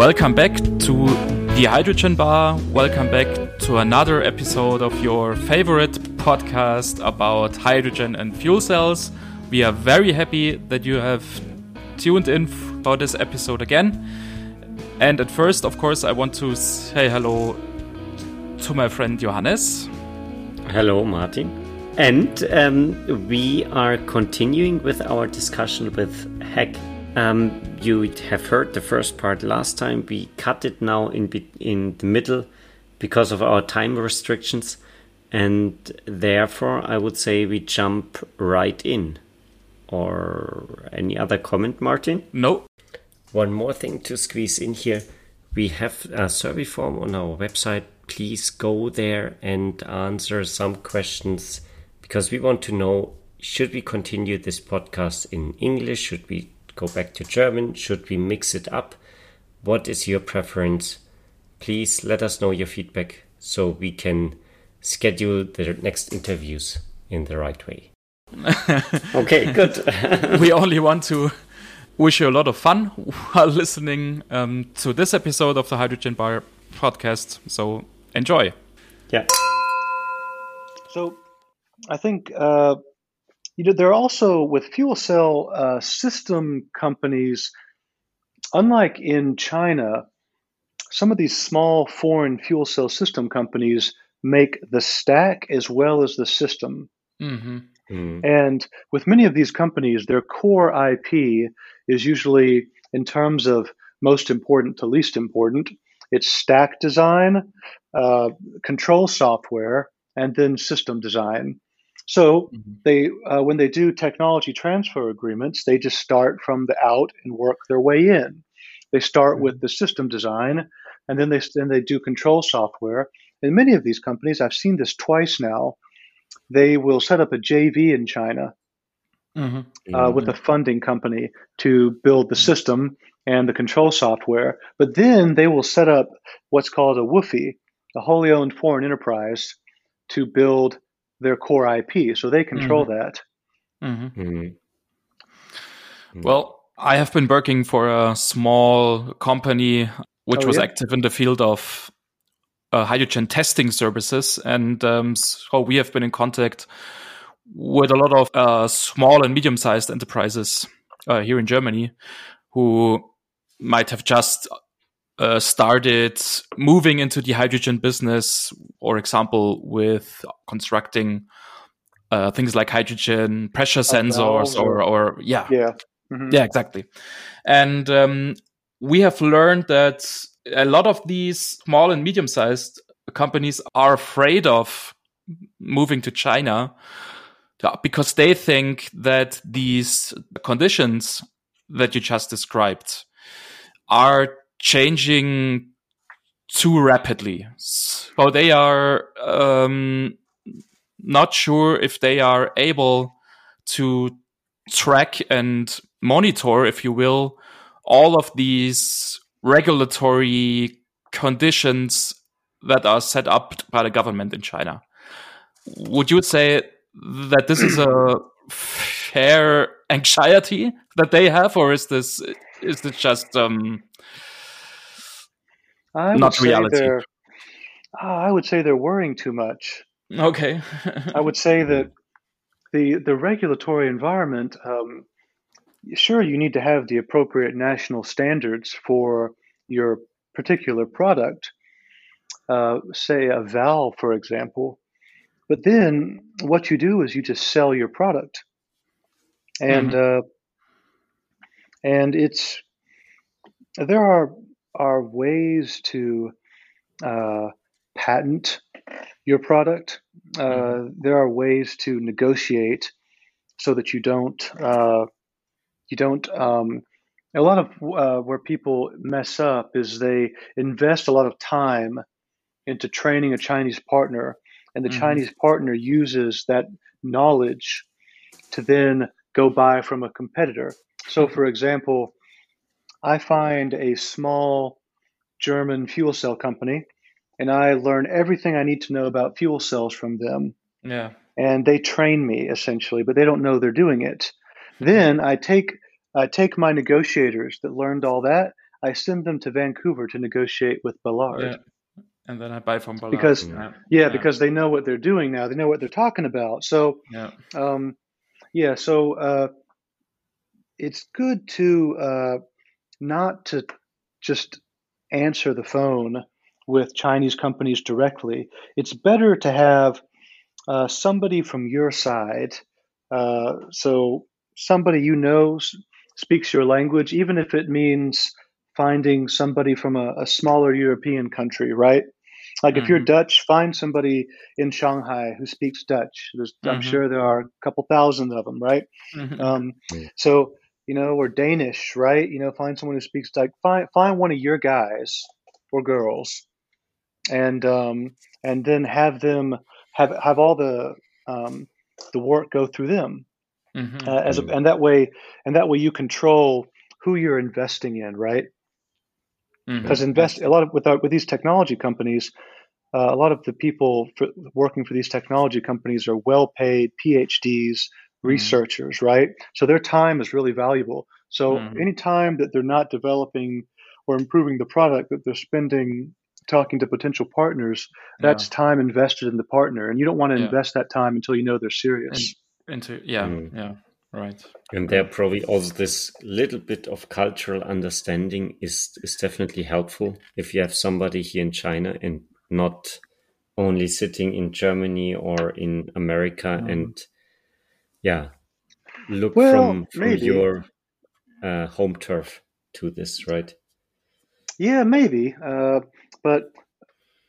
Welcome back to the Hydrogen Bar. Welcome back to another episode of your favorite podcast about hydrogen and fuel cells. We are very happy that you have tuned in for this episode again. And at first, of course, I want to say hello to my friend Johannes. Hello, Martin. And um, we are continuing with our discussion with Hack. Um, you have heard the first part last time. We cut it now in in the middle because of our time restrictions, and therefore I would say we jump right in. Or any other comment, Martin? No. One more thing to squeeze in here. We have a survey form on our website. Please go there and answer some questions because we want to know should we continue this podcast in English? Should we go back to German? Should we mix it up? What is your preference? Please let us know your feedback so we can schedule the next interviews in the right way. okay, good. we only want to wish you a lot of fun while listening um, to this episode of the Hydrogen Bar podcast. So enjoy. Yeah. So I think uh, you know, there are also with fuel cell uh, system companies, unlike in China, some of these small foreign fuel cell system companies make the stack as well as the system. Mm-hmm. Mm. And with many of these companies, their core IP is usually in terms of most important to least important. It's stack design, uh, control software, and then system design. So mm-hmm. they, uh, when they do technology transfer agreements, they just start from the out and work their way in. They start mm-hmm. with the system design, and then they then they do control software. In many of these companies, I've seen this twice now. They will set up a JV in China mm-hmm. uh, with a funding company to build the system and the control software, but then they will set up what's called a WOFE, a wholly owned foreign enterprise, to build their core IP, so they control mm-hmm. that. Mm-hmm. Mm-hmm. Well, I have been working for a small company which oh, was yeah? active in the field of uh, hydrogen testing services, and um, so we have been in contact with a lot of uh, small and medium-sized enterprises uh, here in Germany who might have just uh, started moving into the hydrogen business, for example, with constructing uh, things like hydrogen pressure sensors, or, or yeah, yeah, mm-hmm. yeah, exactly. And um, we have learned that a lot of these small and medium-sized companies are afraid of moving to China because they think that these conditions that you just described are changing too rapidly. So they are um, not sure if they are able to track and monitor, if you will, all of these regulatory conditions that are set up by the government in China. Would you say that this is a fair anxiety that they have, or is this is this just um, I not reality. Uh, I would say they're worrying too much. Okay. I would say that the the regulatory environment. Um, sure, you need to have the appropriate national standards for your particular product. Uh, say a valve, for example. But then what you do is you just sell your product, and mm-hmm. uh, and it's there are are ways to uh, patent your product. Uh, mm-hmm. There are ways to negotiate so that you don't uh, you don't. Um, a lot of uh, where people mess up is they invest a lot of time into training a Chinese partner, and the mm-hmm. Chinese partner uses that knowledge to then go buy from a competitor. So, for example, I find a small German fuel cell company and I learn everything I need to know about fuel cells from them. Yeah. And they train me essentially, but they don't know they're doing it. Then I take I take my negotiators that learned all that, I send them to Vancouver to negotiate with Ballard. Yeah. And then I buy from Ballard. Because yeah. yeah, because they know what they're doing now. They know what they're talking about. So yeah. um, yeah, so uh, it's good to uh, not to just answer the phone with Chinese companies directly. It's better to have uh, somebody from your side, uh, so somebody you know speaks your language, even if it means finding somebody from a, a smaller European country, right? Like if you're Mhm. Dutch, find somebody in Shanghai who speaks Dutch. There's, I'm sure there are a couple thousand of them, right? Mhm. Um, Mm. so you know, or Danish, right? You know, find someone who speaks like find find one of your guys or girls, and um, and then have them have have all the um, the work go through them, Mhm. uh, as a, Mm. and that way and that way you control who you're investing in, right? Mhm. Because invest a lot of with our, with these technology companies. Uh, a lot of the people for, working for these technology companies are well-paid PhDs, researchers, right? So their time is really valuable. So Mhm. any time that they're not developing or improving the product that they're spending talking to potential partners, that's time invested in the partner, and you don't want to Yeah. invest that time until you know they're serious. into yeah Mm. yeah right And there probably also this little bit of cultural understanding is is definitely helpful if you have somebody here in China and not only sitting in Germany or in America Mhm. and yeah, look Well, from from maybe. your uh, home turf to this, right? Yeah, maybe. Uh, but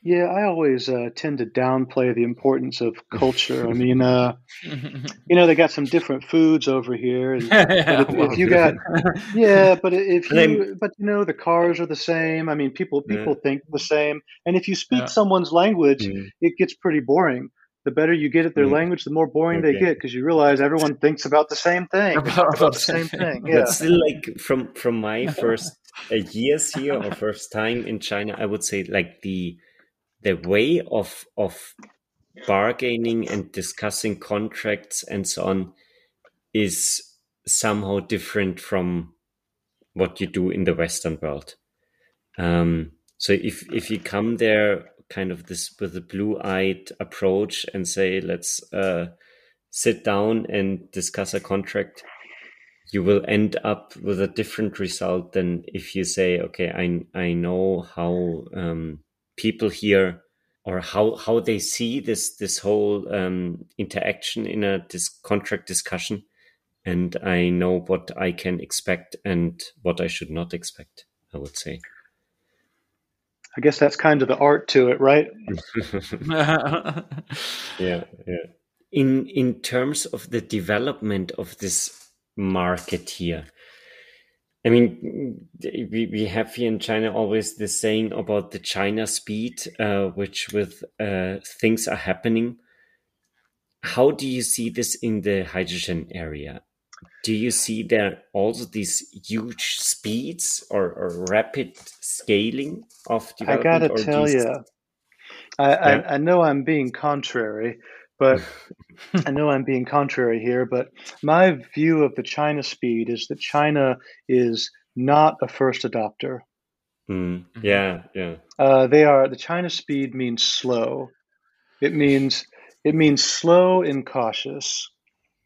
yeah, I always uh, tend to downplay the importance of culture. I mean, uh, you know, they got some different foods over here, and yeah, if- if you got- yeah, but if And then- you, but you know, the cars are the same. I mean, people Yeah. people think the same, and if you speak Yeah. someone's language, Mm. it gets pretty boring. The better you get at their Mm. language, the more boring they get because you realize everyone thinks about the same thing, About- about the same thing. Yeah. But still, like from from my first uh, years here or first time in China, I would say like the the way of of bargaining and discussing contracts and so on is somehow different from what you do in the Western world. Um, so if if you come there kind of this with a blue-eyed approach and say let's uh, sit down and discuss a contract. You will end up with a different result than if you say okay i i know how um, people here or how how they see this this whole um, interaction in a this contract discussion and i know what i can expect and what i should not expect i would say I guess that's kind of the art to it, right? yeah yeah. In in terms of the development of this market here i mean we, we have here in china always this saying about the china speed uh, which with uh, things are happening. How do you see this in the hydrogen area? Do you see there also these huge speeds or, or rapid scaling of development? I gotta or tell these- you, I, Yeah. I I know I'm being contrary, but I know I'm being contrary here. But my view of the China speed is that China is not a first adopter. Mm, Mhm. yeah yeah Uh, they are the China speed means slow. It means it means slow and cautious.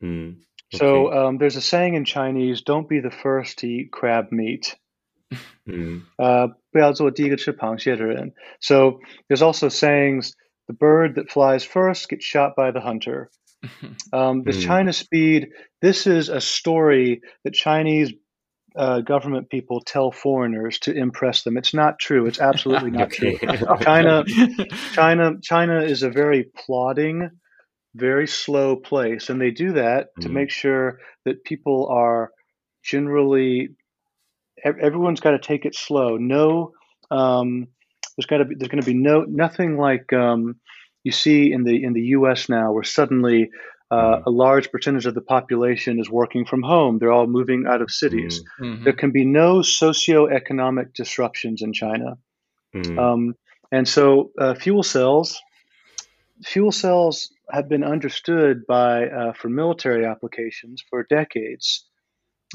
Mm, So um, there's a saying in Chinese: "Don't be the first to eat crab meat." Hmm. So there's also sayings the bird that flies first gets shot by the hunter. Um, the mm. China speed, this is a story that Chinese uh, government people tell foreigners to impress them. It's not true. It's absolutely not true. China, China, China is a very plodding, very slow place, and they do that mm. to hmm. make sure that people are generally ev- Everyone's got to take it slow. No, um, there's got to be. There's going to be no nothing like um, you see in the in the U.S. now, where suddenly uh, Mm. a large percentage of the population is working from home. They're all moving out of cities. Mm, Mhm. There can be no socioeconomic disruptions in China. mm, Um, and so uh, fuel cells, fuel cells have been understood by uh, for military applications for decades.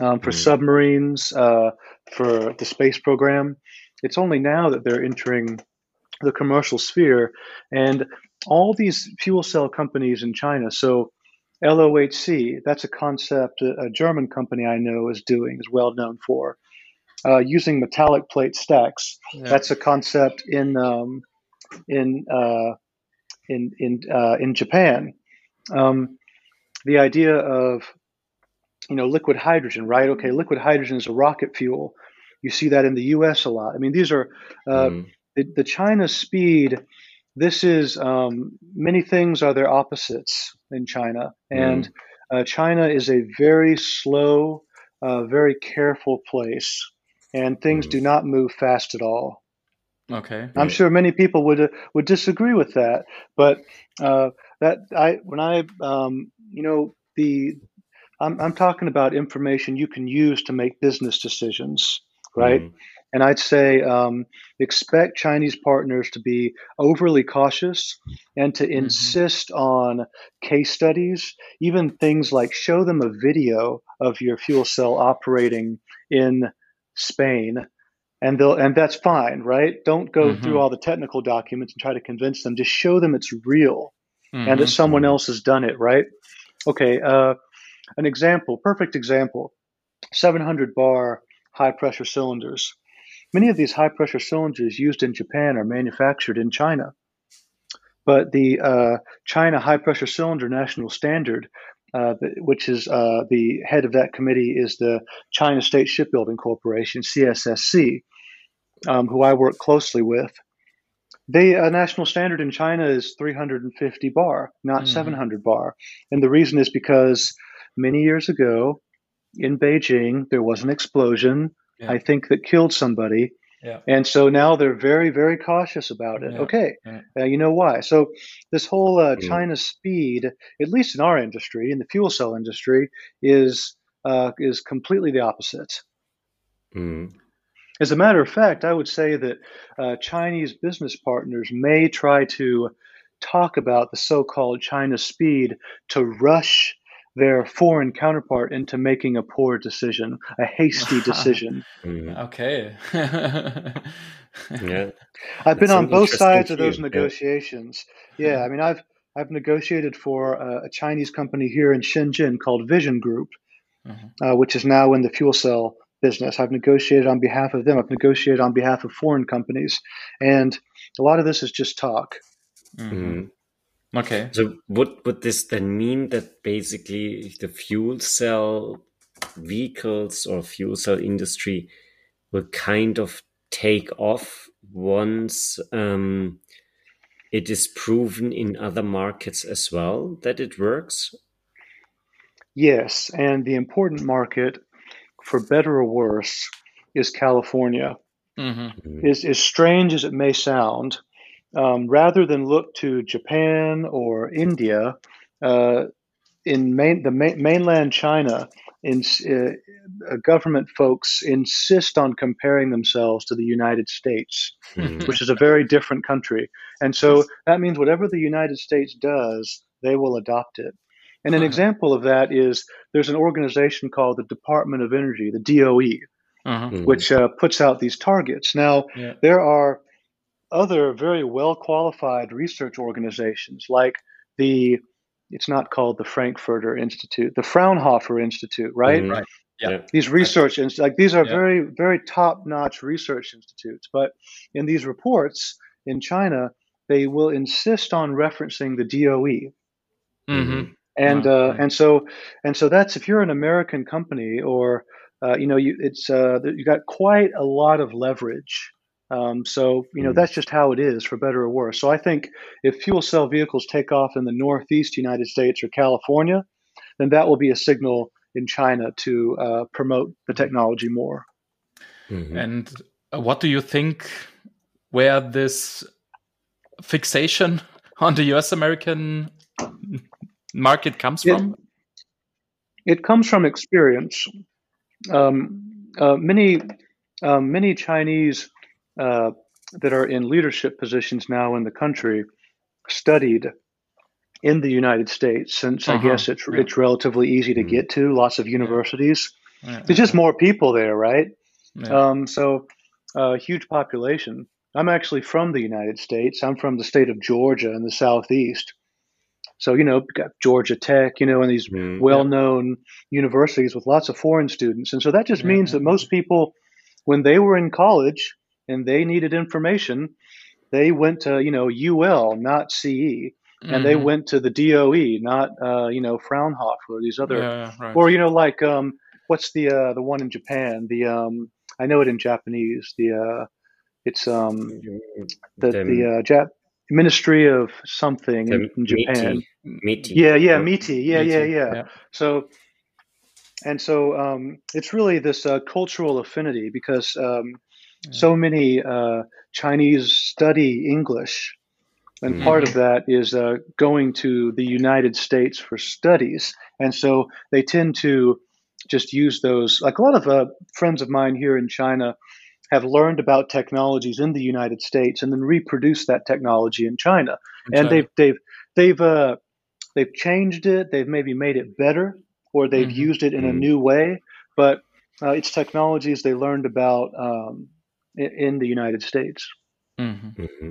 Um, for Mm. submarines, uh, for the space program. It's only now that they're entering the commercial sphere, and all these fuel cell companies in China. So, LOHC, that's a concept a, a German company I know is doing, is well known for. Uh, using metallic plate stacks. Yeah. That's a concept in um, in uh, in in uh, in Japan. Um, the idea of you know liquid hydrogen, right? Okay, liquid hydrogen is a rocket fuel. You see that in the U.S. a lot. I mean, these are uh, Mm. the, the China speed. This is um, many things are their opposites in China, and uh, China is a very slow, uh, very careful place, and things Mm. do not move fast at all. Okay. I'm Yeah. sure many people would uh, would disagree with that, but uh, that I when I um, you know the I'm I'm talking about information you can use to make business decisions, right? Mm. And I'd say um, expect Chinese partners to be overly cautious and to insist on case studies, even things like show them a video of your fuel cell operating in Spain, and they'll and that's fine, right? Don't go Mhm. through all the technical documents and try to convince them. Just show them it's real and that Mhm. someone else has done it, right? Okay, uh, an example, perfect example 700 bar high pressure cylinders. Many of these high pressure cylinders used in Japan are manufactured in China. But the uh, China High Pressure Cylinder National Standard, uh, which is uh, the head of that committee, is the China State Shipbuilding Corporation, CSSC, um, who I work closely with. The uh, national standard in China is 350 bar, not Mhm. 700 bar. And the reason is because many years ago in Beijing, there was an explosion, Yeah. I think, that killed somebody. Yeah. And so now they're very, very cautious about it. Yeah, Okay, yeah. Uh, you know why? So this whole uh, Mm. China speed, at least in our industry, in the fuel cell industry, is uh, is completely the opposite. Mm. As a matter of fact, I would say that uh, Chinese business partners may try to talk about the so-called China speed to rush their foreign counterpart into making a poor decision, a hasty decision. Mm. Okay. Yeah. I've been That's on both interesting sides of those view, yeah. negotiations. Yeah, I mean, I've I've negotiated for a, a Chinese company here in Shenzhen called Vision Group, Mhm. uh, which is now in the fuel cell business. I've negotiated on behalf of them. I've negotiated on behalf of foreign companies, and a lot of this is just talk. Mhm. Okay. So would would this then mean that basically the fuel cell vehicles or fuel cell industry will kind of take off once um, it is proven in other markets as well that it works? Yes, and the important market, for better or worse, is California. hmm Mm. As, as strange as it may sound, um, rather than look to Japan or India, uh, in main, the ma- mainland China, in, uh, uh, government folks insist on comparing themselves to the United States, Mm. which is a very different country. And so that means whatever the United States does, they will adopt it. And an Huh. example of that is there's an organization called the Department of Energy, the DOE, Uh-huh. Mm. which uh, puts out these targets. Now, Yeah. there are other very well qualified research organizations like the it's not called the Frankfurter Institute, the Fraunhofer Institute, right? Mhm. Right. Yeah. Yeah. These research ins- like these are Yeah. very very top notch research institutes, but in these reports in China, they will insist on referencing the DOE Mm-hmm. and Wow, uh, right. and so and so that's if you're an American company or uh, you know you it's uh, you got quite a lot of leverage. Um, so you know Mm. that's just how it is, for better or worse. So I think if fuel cell vehicles take off in the Northeast United States or California, then that will be a signal in China to uh, promote the technology more. Mhm. And uh, what do you think where this fixation on the US American market comes It- from? It comes from experience. Um, uh, many um, many Chinese uh, that are in leadership positions now in the country studied in the United States, since I Uh-huh, guess it's yeah. it's relatively easy to Mhm. get to. Lots of universities, yeah. There's just more people there, right? Um, so, uh, huge population. I'm actually from the United States. I'm from the state of Georgia in the southeast. So, you know, got Georgia Tech, you know, and these mm, well known yeah. universities with lots of foreign students. And so that just means that most people, when they were in college and they needed information, they went to, you know, UL, not CE. Mm-hmm. And they mm-hmm. went to the DOE, not, uh, you know, Fraunhofer or these other, yeah, right. or, you know, like, um, what's the, uh, the one in Japan? The, um, I know it in Japanese, the, uh, it's, um, the, the, the uh, Jap- Ministry of something in, in, Japan. MITI. Yeah, yeah, MITI. Yeah, yeah, yeah, yeah. So, and so um, it's really this uh, cultural affinity because um, yeah. so many uh, Chinese study English, and mm-hmm. part of that is uh, going to the United States for studies, and so they tend to just use those. Like a lot of uh, friends of mine here in China have learned about technologies in the United States and then reproduce that technology in China. In and China. they've they've they've uh, they've changed it. They've maybe made it better, or they've mm-hmm. used it in mm-hmm. a new way. But uh, it's technologies they learned about um, in, in, the United States. Mm-hmm. mm-hmm.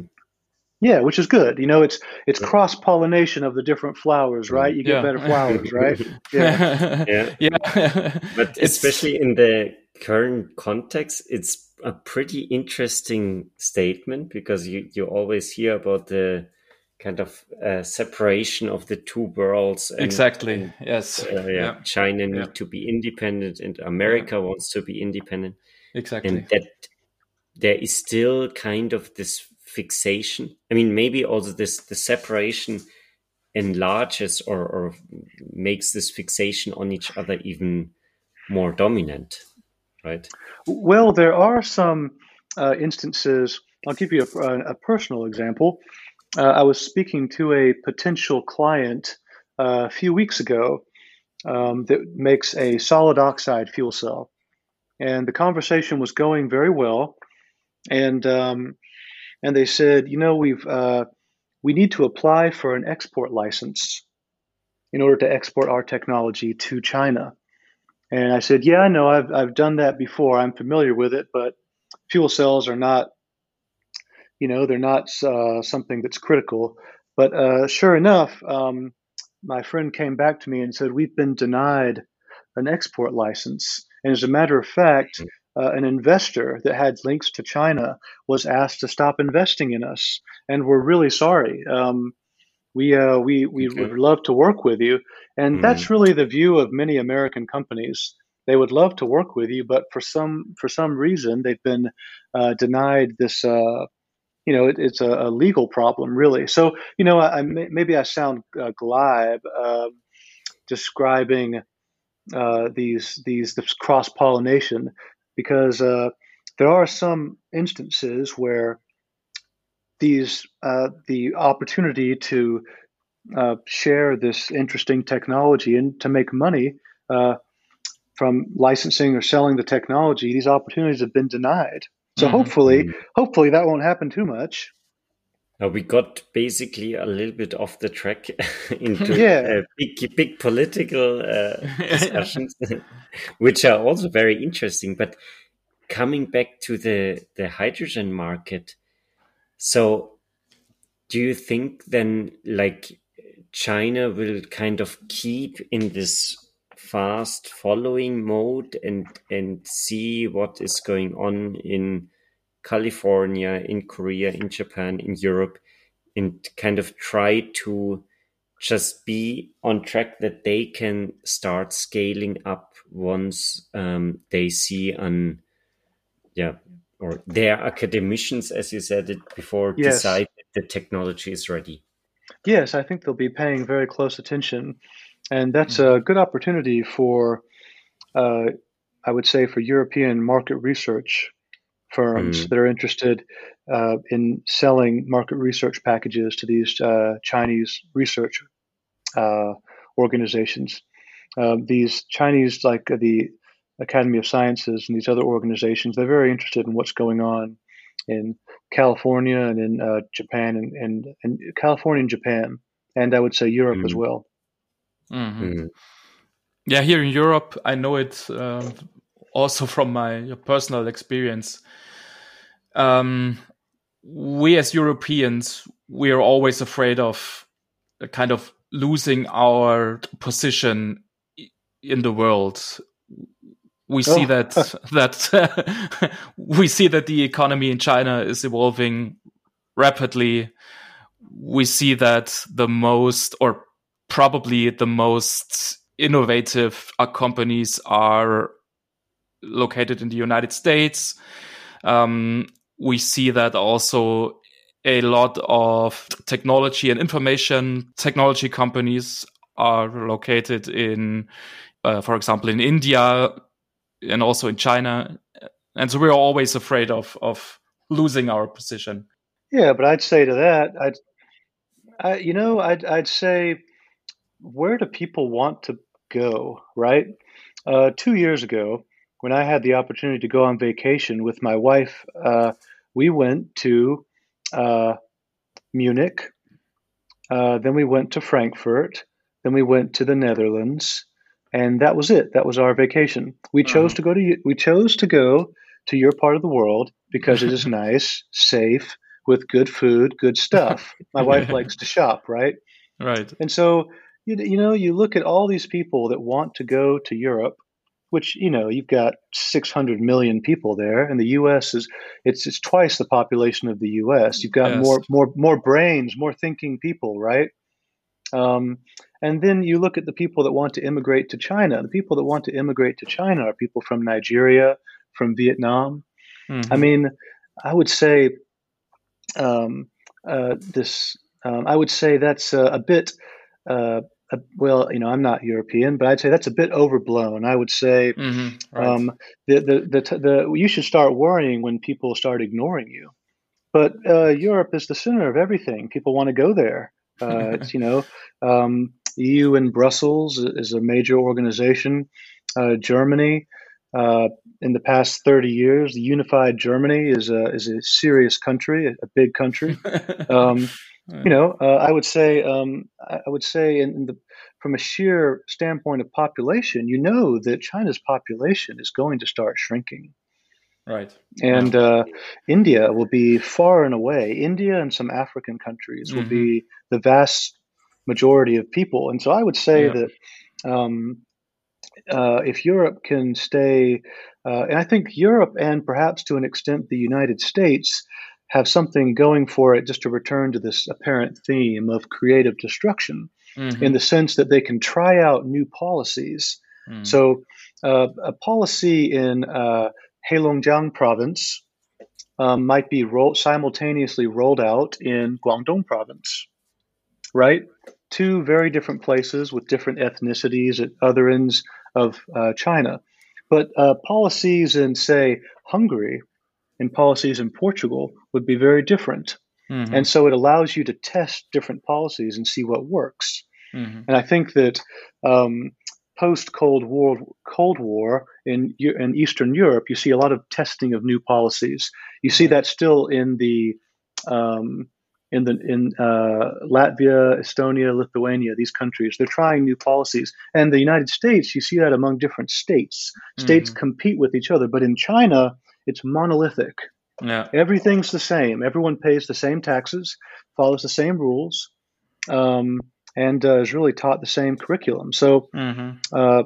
Yeah, which is good. You know, it's it's cross pollination of the different flowers, right? You get yeah. better flowers, right? Yeah, yeah. yeah. but especially in the current context, it's a pretty interesting statement because you, you always hear about the kind of uh, separation of the two worlds. And, exactly. And, yes. Uh, yeah, yeah, China need yeah. to be independent, and America yeah. wants to be independent. Exactly. And that there is still kind of this fixation. I mean, maybe also this the separation enlarges or, or makes this fixation on each other even more dominant right? Well, there are some uh, instances. I'll give you a, a personal example. Uh, I was speaking to a potential client uh, a few weeks ago um, that makes a solid oxide fuel cell, and the conversation was going very well. And um, and they said, you know, we've uh, we need to apply for an export license in order to export our technology to China. And I said, Yeah, no, I've, I've done that before. I'm familiar with it, but fuel cells are not, you know, they're not uh, something that's critical. But uh, sure enough, um, my friend came back to me and said, We've been denied an export license. And as a matter of fact, hmm. Uh, an investor that had links to China was asked to stop investing in us. And we're really sorry. Um, we uh, we we okay. would love to work with you, and mm-hmm. that's really the view of many American companies. They would love to work with you, but for some for some reason they've been uh, denied this. Uh, you know, it, it's a, a, legal problem, really. So, you know, I, I maybe I sound uh, glib um, describing uh, these these this cross pollination because uh, there are some instances where these uh, the opportunity to uh, share this interesting technology and to make money uh, from licensing or selling the technology, these opportunities have been denied. So mm-hmm. hopefully, mm-hmm. hopefully that won't happen too much. Uh, we got basically a little bit off the track into yeah. big, big political uh, discussions, which are also very interesting. But coming back to the the hydrogen market, so, do you think then, like, China will kind of keep in this fast following mode and and see what is going on in California, in Korea, in Japan, in Europe, and kind of try to just be on track that they can start scaling up once um, they see an yeah or their academicians, as you said it before, yes. decide that the technology is ready. Yes, I think they'll be paying very close attention, and that's mm-hmm. a good opportunity for, uh, I would say, for European market research firms mm. that are interested uh, in selling market research packages to these uh, Chinese research uh, organizations. Um, these Chinese, like the Academy of Sciences and these other organizations, they're very interested in what's going on in California and in uh, Japan and, and, and, California and Japan, and I would say Europe mm-hmm. as well. Mm-hmm. Mm-hmm. Yeah, here in Europe, I know it uh, also from my personal experience. Um, we as Europeans, we are always afraid of kind of losing our position in the world. We see oh. that that we see that the economy in China is evolving rapidly. We see that the most, or probably the most innovative uh, companies are located in the United States. Um, we see that also a lot of technology and information technology companies are located in, uh, for example, in India and also in China. And so we're always afraid of, of losing our position. Yeah, but I'd say to that, I'd, I, you know, I'd, I'd say, where do people want to go, right? Uh, two years ago, when I had the opportunity to go on vacation with my wife, uh, we went to uh, Munich, uh, then we went to Frankfurt, then we went to the Netherlands, and that was it. That was our vacation. We chose uh-huh. to go to we chose to go to your part of the world because it is nice, safe, with good food, good stuff. My wife likes to shop, right? Right. And so you, you know, you look at all these people that want to go to Europe, which you know you've got 600 million people there, and the U.S. is it's it's twice the population of the U.S. You've got yes. more more more brains, more thinking people, right? Um, and then you look at the people that want to immigrate to China. The people that want to immigrate to China are people from Nigeria, from Vietnam. Mm-hmm. I mean, I would say um, uh, this. Um, I would say that's a, a bit uh, well, you know, I'm not European, but I'd say that's a bit overblown. I would say mm-hmm, right. um, the, the, the, the, you should start worrying when people start ignoring you. But uh, Europe is the center of everything. People want to go there. Uh, it's, you know, um, EU in Brussels is a major organization. Uh, Germany, uh, in the past 30 years, the unified Germany is a, is a serious country, a, a big country. Um, you know, uh, I would say, um, I would say, in, in, the from a sheer standpoint of population, you know that China's population is going to start shrinking. Right. And uh, India will be far and away. India and some African countries mm-hmm. will be the vast majority of people. And so I would say yeah. that um, uh, if Europe can stay, uh, and I think Europe and perhaps to an extent the United States have something going for it just to return to this apparent theme of creative destruction mm-hmm. in the sense that they can try out new policies. Mm. So, uh, a policy in uh, Heilongjiang province um, might be ro- simultaneously rolled out in Guangdong province, right? Two very different places with different ethnicities at other ends of uh, China. But uh, policies in, say, Hungary and policies in Portugal would be very different. Mm-hmm. And so it allows you to test different policies and see what works. Mm-hmm. And I think that um, post Cold War, Cold War in in Eastern Europe, you see a lot of testing of new policies. You see that still in the um, in the in uh, Latvia, Estonia, Lithuania, these countries, they're trying new policies. And the United States, you see that among different states. States mm-hmm. compete with each other, but in China, it's monolithic. Yeah. Everything's the same. Everyone pays the same taxes, follows the same rules, um, and uh, is really taught the same curriculum. So, mm-hmm. uh,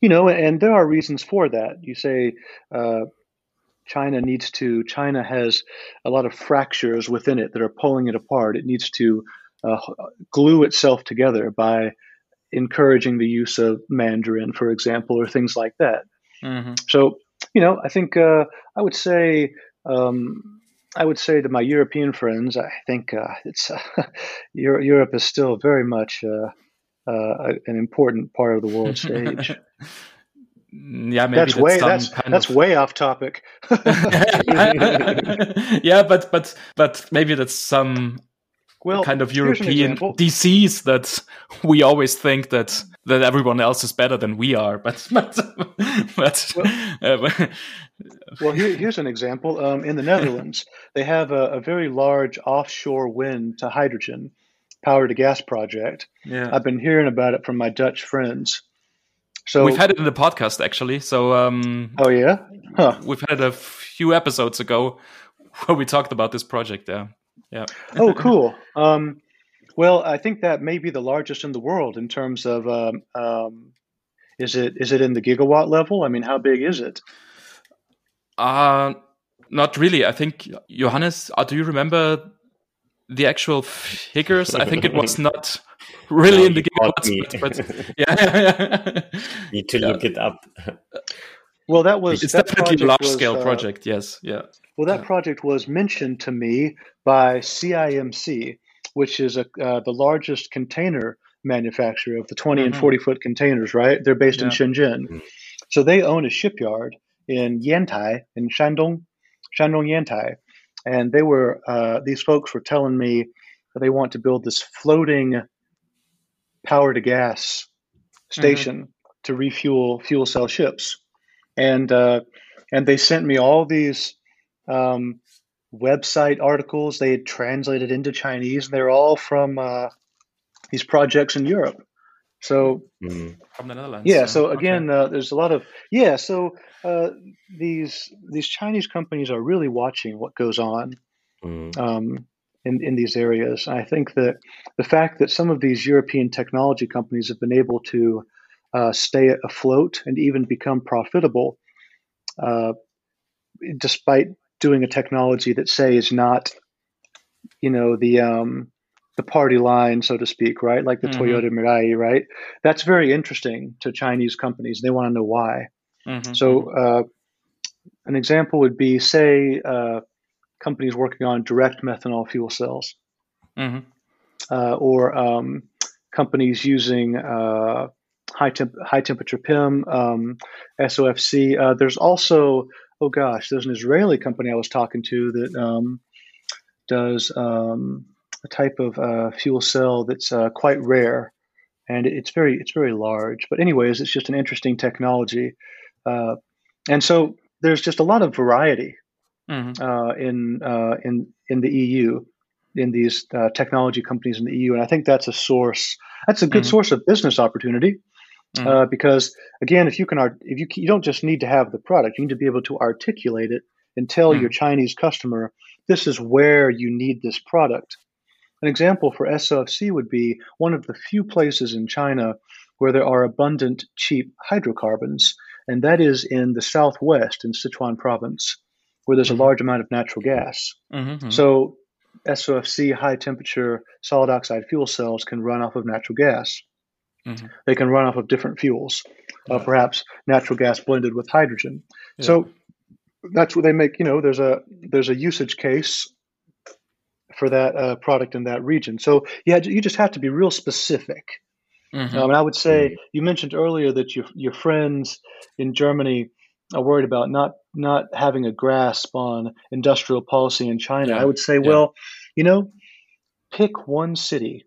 you know, and there are reasons for that. You say uh, China needs to. China has a lot of fractures within it that are pulling it apart. It needs to uh, glue itself together by encouraging the use of Mandarin, for example, or things like that. Mm-hmm. So you know, I think uh, I would say um, I would say to my European friends, I think uh, it's uh, Europe is still very much uh, uh, an important part of the world stage. yeah, maybe that's, that's way that's that's of... way off topic. yeah, but but but maybe that's some well, kind of European disease that we always think that that everyone else is better than we are. But but, but well, uh, well here, here's an example. Um, in the Netherlands, they have a, a, very large offshore wind to hydrogen power to gas project. Yeah. I've been hearing about it from my Dutch friends. So we've had it in the podcast actually. So um, oh yeah, huh. we've had it a few episodes ago where we talked about this project. Yeah, yeah. oh, cool. Um, well, I think that may be the largest in the world in terms of. Um, um, is it is it in the gigawatt level? I mean, how big is it? Uh not really. I think Johannes. Uh, do you remember the actual figures? I think it was not really No, in the you gigawatts, me. but, but yeah, Need to look it up. Well, that was it's that definitely a project large was, scale uh, project. Yes, yeah. Well, that project was mentioned to me by CIMC, which is a, uh, the largest container manufacturer of the 20 and Mhm. 40 foot containers, right? They're based in Yeah. Shenzhen. Mhm. So they own a shipyard in Yantai, in Shandong, Shandong Yantai. And they were, uh, these folks were telling me that they want to build this floating power to gas station to refuel fuel cell ships. And, uh, and they sent me all these um, website articles they had translated into Chinese. They're all from uh, these projects in Europe. So Mm. From the Netherlands. yeah, so okay. again, uh, there's a lot of yeah. So uh, these these Chinese companies are really watching what goes on Mm. um, in in these areas. I think that the fact that some of these European technology companies have been able to uh, stay afloat and even become profitable, uh, despite doing a technology that say is not, you know, the um, the party line, so to speak, right? Like the Mhm. Toyota Mirai, right? That's very interesting to Chinese companies. They want to know why. Mhm, So, uh, an example would be, say, uh, companies working on direct methanol fuel cells, mhm, uh, or um, companies using uh, high temp- high temperature PEM, um, SOFC. Uh, there's also, oh gosh, there's an Israeli company I was talking to that um, does um, a type of uh, fuel cell that's uh, quite rare, and it's very it's very large. But anyways, it's just an interesting technology, uh, and so there's just a lot of variety mhm. uh, in uh, in in the EU, in these uh, technology companies in the EU, and I think that's a source. That's a good Mhm. source of business opportunity uh, because again, if you can, art- if you you don't just need to have the product, you need to be able to articulate it and tell your Chinese customer this is where you need this product. An example for SOFC would be one of the few places in China where there are abundant cheap hydrocarbons, and that is in the southwest in Sichuan province, where there's a Mhm. large amount of natural gas. Mhm, mhm. So SOFC high temperature solid oxide fuel cells can run off of natural gas. Mhm. They can run off of different fuels, uh, perhaps natural gas blended with hydrogen. Yeah. So that's what they make. You know, there's a there's a usage case for that uh, product in that region. So yeah, you just have to be real specific. Mhm. Um, and I would say you mentioned earlier that your your friends in Germany are worried about not not having a grasp on industrial policy in China. Yeah, I would say, yeah. well, you know, pick one city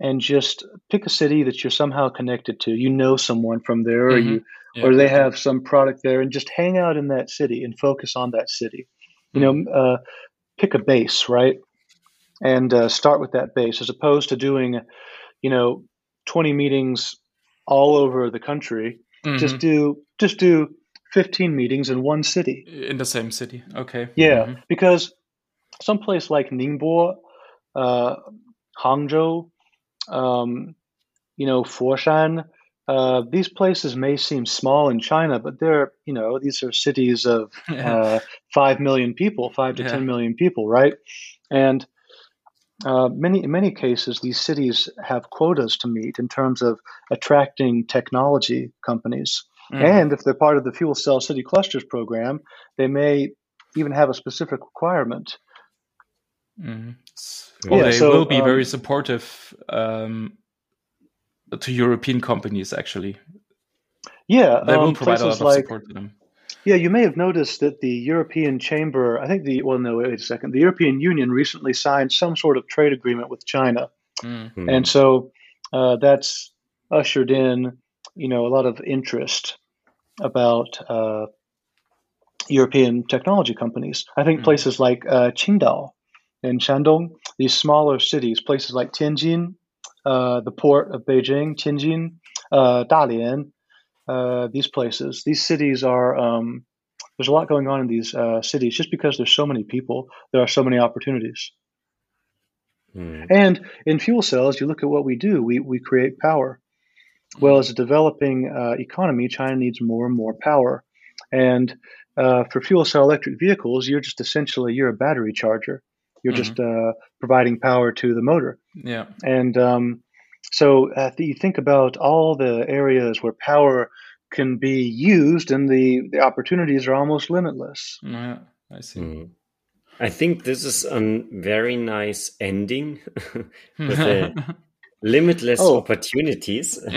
and just pick a city that you're somehow connected to. You know someone from there, or Mhm. you Yeah. or they have some product there, and just hang out in that city and focus on that city. You know, Mm-hmm. uh, pick a base, right, and uh, start with that base, as opposed to doing, you know, 20 meetings all over the country. Just Mhm. do just do 15 meetings in one city. in the same city. Okay. Yeah, Mhm. because someplace like Ningbo, uh, Hangzhou, um, you know, Foshan, uh, these places may seem small in China, but they're, you know, these are cities of uh, 5 million people, 5 to Yeah. 10 million people, right? And uh, many, in many cases, these cities have quotas to meet in terms of attracting technology companies. Mhm. And if they're part of the Fuel Cell City Clusters program, they may even have a specific requirement. Mhm. S- Yeah, Well, they so, will be very um, supportive um, to European companies. Actually, Yeah, they will um, provide a lot of like support to them. yeah, you may have noticed that the European Chamber, I think the well, no, wait a second, the European Union recently signed some sort of trade agreement with China, Mm. Mm. and so uh, that's ushered in, you know, a lot of interest about uh, European technology companies. I think Mhm. places like uh, Qingdao and Shandong, these smaller cities, places like Tianjin, uh, the port of Beijing, Tianjin, uh, Dalian, uh, these places. These cities are um, there's a lot going on in these uh, cities just because there's so many people. There are so many opportunities. Mm. And in fuel cells, you look at what we do. We we create power. Well, as a developing uh, economy, China needs more and more power. And uh, for fuel cell electric vehicles, you're just essentially you're a battery charger. You're mm-hmm. just uh, providing power to the motor. Yeah. And um, so uh, you think about all the areas where power can be used, and the, the opportunities are almost limitless. Yeah, I see. Mm. I think this is a very nice ending with a limitless oh. opportunities.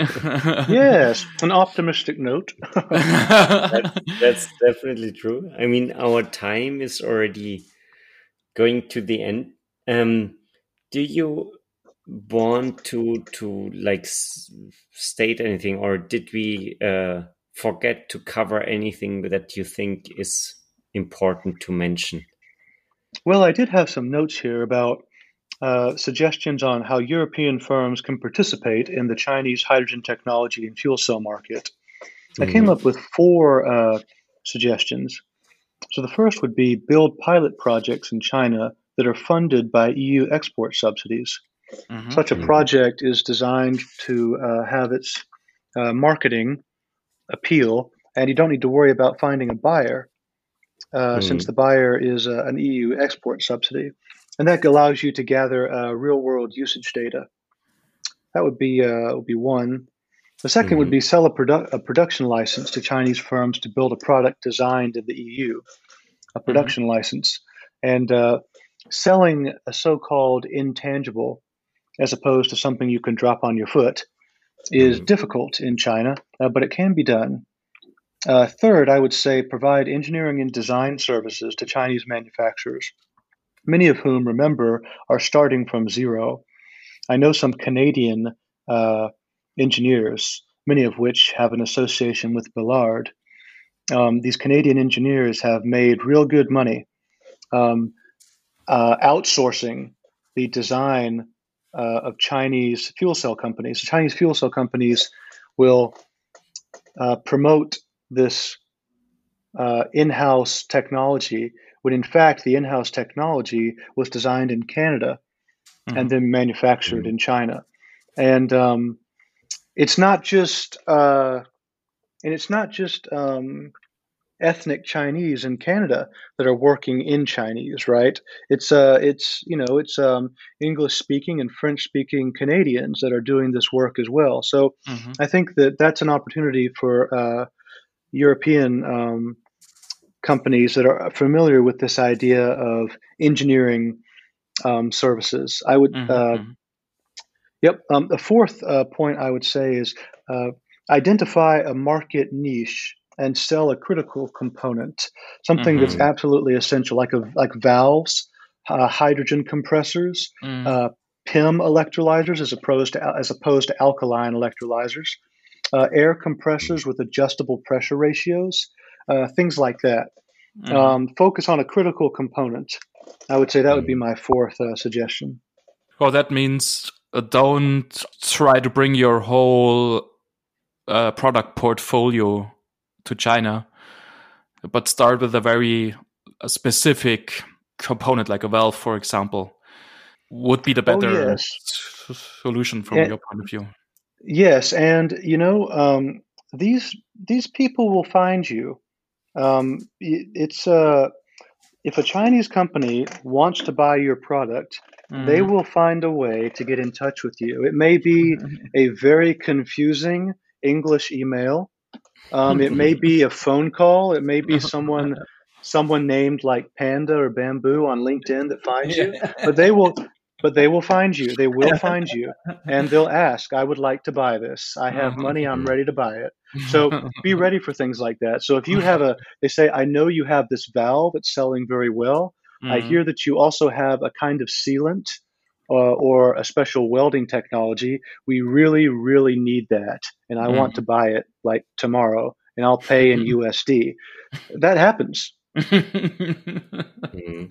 yes, an optimistic note. that's, that's definitely true. I mean, our time is already going to the end. Um, do you want to to like state anything, or did we uh, forget to cover anything that you think is important to mention? Well, I did have some notes here about uh, suggestions on how European firms can participate in the Chinese hydrogen technology and fuel cell market. I came mm-hmm. up with four uh, suggestions. So the first would be build pilot projects in China that are funded by EU export subsidies. Mm-hmm. Such a mm-hmm. project is designed to uh, have its uh, marketing appeal, and you don't need to worry about finding a buyer. Uh, mm. Since the buyer is uh, an EU export subsidy and that allows you to gather uh, real world usage data. That would be uh, would be one. The 2nd mm-hmm. would be sell a, produ- a, production license to Chinese firms to build a product designed in the EU, a mm-hmm. production mm-hmm. license, and uh, selling a so-called intangible as opposed to something you can drop on your foot is mm-hmm. difficult in China, uh, but it can be done. Uh, third, I would say provide engineering and design services to Chinese manufacturers many of whom, remember, are starting from zero. I know some Canadian uh, engineers, many of which have an association with Ballard. Um, these Canadian engineers have made real good money um, uh, outsourcing the design uh, of Chinese fuel cell companies. Chinese fuel cell companies will uh, promote this uh, in house technology when in fact the in-house technology was designed in Canada mm-hmm. and then manufactured mm-hmm. in China. And um, it's not just uh, and it's not just um, ethnic Chinese in Canada that are working in Chinese, right? It's uh, it's you know it's um, English speaking and French speaking Canadians that are doing this work as well. So mm-hmm. I think that that's an opportunity for uh, European um, companies that are familiar with this idea of engineering um, services. I would, mm-hmm. uh, mm-hmm. Yep. Um, the fourth uh, point I would say is uh, identify a market niche and sell a critical component, something mm-hmm. that's absolutely essential, like a, like valves, uh, hydrogen compressors, mm. Uh, PEM electrolyzers, as opposed to as opposed to alkaline electrolyzers. Uh, air compressors with adjustable pressure ratios, uh, things like that. Mm-hmm. Um, focus on a critical component. I would say that would be my fourth uh, suggestion. Well, that means don't try to bring your whole uh, product portfolio to China, but start with a very uh, specific component, like a valve, for example, would be the oh, better oh, yes. solution from and, your point of view. Yes, and you know um, these these people will find you um, it's uh, if a Chinese company wants to buy your product, mm. they mm-hmm. will find a way to get in touch with you. It may be a very confusing English email. Um, it may be a phone call. It may be someone someone named like Panda or Bamboo on LinkedIn that finds you. But they will but they will find you. They will find you, and they'll ask, "I would like to buy this. I have money. I'm ready to buy it." So be ready for things like that. So if you have a, they say, "I know you have this valve It's selling very well. Mm-hmm. I hear that you also have a kind of sealant." Uh, or a special welding technology, we really, really need that. And I mm. want to buy it like tomorrow, and I'll pay in USD. That happens mm.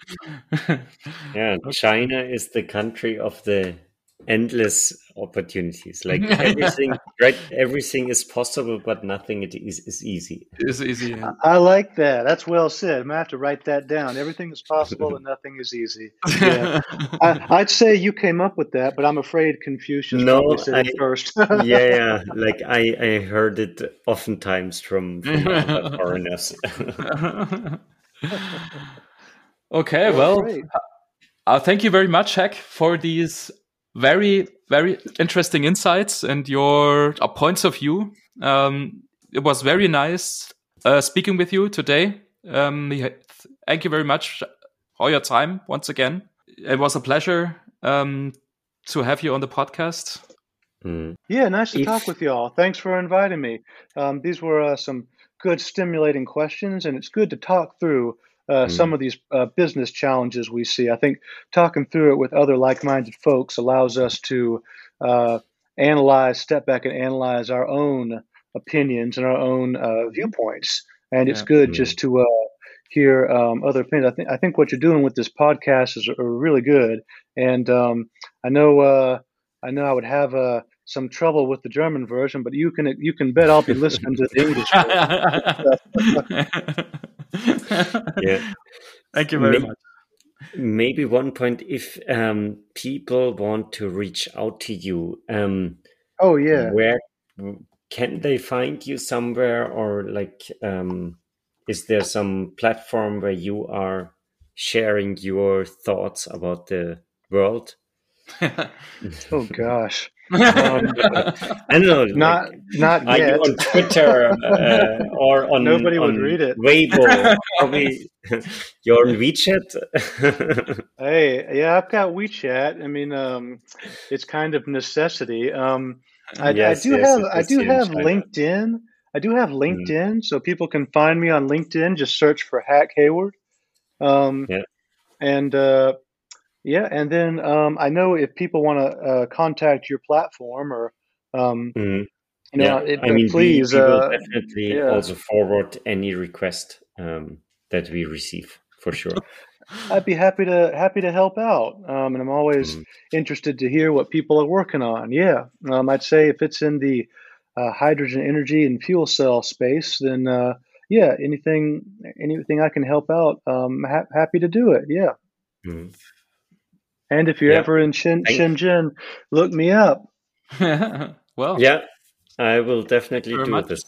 Yeah, China is the country of the endless opportunities. Like everything, right? Everything is possible, but nothing is, is easy. It's easy. Yeah. I like that. That's well said. I'm gonna have to write that down. Everything is possible and nothing is easy. Yeah. I, would say you came up with that, but I'm afraid Confucius no, said I, it first. yeah, yeah. Like I, I heard it oftentimes from, from foreigners. okay, well, uh, thank you very much, Hack, for these very, very interesting insights and your uh, points of view. Um, it was very nice uh, speaking with you today. Um, thank you very much for your time once again. It was a pleasure um, to have you on the podcast. Mm. Yeah, nice to if... talk with y'all. Thanks for inviting me. Um, these were uh, some good, stimulating questions, and it's good to talk through uh, mm. some of these uh, business challenges we see. I think talking through it with other like-minded folks allows us to uh, analyze, step back, and analyze our own opinions and our own uh, viewpoints. And it's good just to uh, hear um, other opinions. I think I think what you're doing with this podcast is really good. And um, I know uh, I know I would have some trouble with the German version, but you can you can bet I'll be listening to the English. yeah. Thank you very maybe, much. Maybe one point if um, people want to reach out to you, um, oh yeah, where can they find you somewhere, or like, um, is there some platform where you are sharing your thoughts about the world? oh gosh. Um, I don't know. Not, like, not are yet. on Twitter uh, or on nobody on would read it. Weibo? Probably you're on WeChat. hey, yeah, I've got WeChat. I mean, um, it's kind of necessity. Um, I, yes, I do yes, have I do have LinkedIn. I do have mm-hmm. LinkedIn, mm. so people can find me on LinkedIn. Just search for Hack Heyward. Um, yeah. And uh, yeah, and then um, I know if people want to uh, contact your platform or um, mm. you know, yeah. it, I mean, please we, we uh, definitely yeah. also forward any request um, that we receive for sure. I'd be happy to happy to help out, um, and I'm always mm. interested to hear what people are working on. Yeah, um, I'd say if it's in the uh, hydrogen energy and fuel cell space, then uh, yeah, anything anything I can help out, um, ha- happy to do it. Yeah. Mm. And if you're yeah. ever in Shin- Shenzhen, look me up. well, yeah, I will definitely do much. this.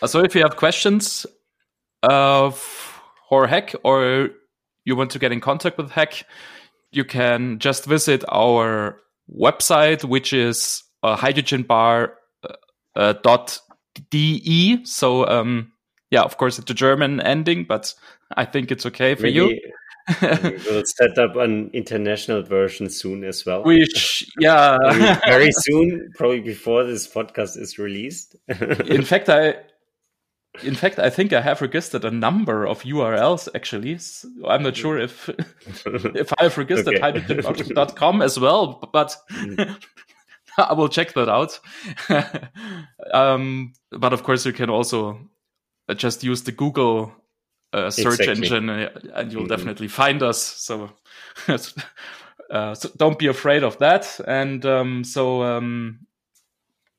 so, if you have questions uh, for Hack or you want to get in contact with Hack, you can just visit our website, which is uh, hydrogenbar uh, uh, dot de. So, um, yeah, of course, it's a German ending, but I think it's okay for Maybe, you we will set up an international version soon as well. Which, yeah, very soon, probably before this podcast is released. in fact, I, in fact, I think I have registered a number of URLs. Actually, so I'm not sure if if I've registered okay. hydrogen.com as well, but. I will check that out. um, but of course, you can also just use the Google uh, search exactly. engine, uh, and you'll mm-hmm. definitely find us. So, uh, so, don't be afraid of that. And um, so, um,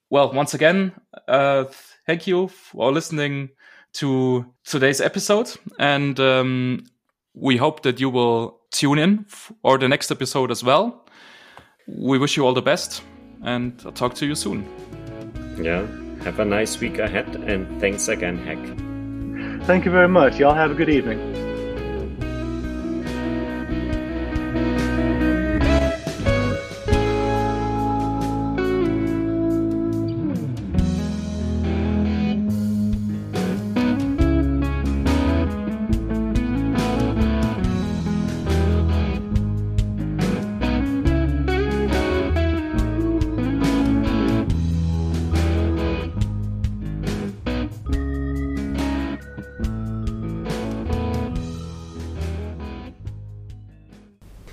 well, once again, uh, thank you for listening to today's episode, and um, we hope that you will tune in for the next episode as well. We wish you all the best, and I'll talk to you soon. Yeah, have a nice week ahead, and thanks again, Hack. Thank you very much. Y'all have a good evening.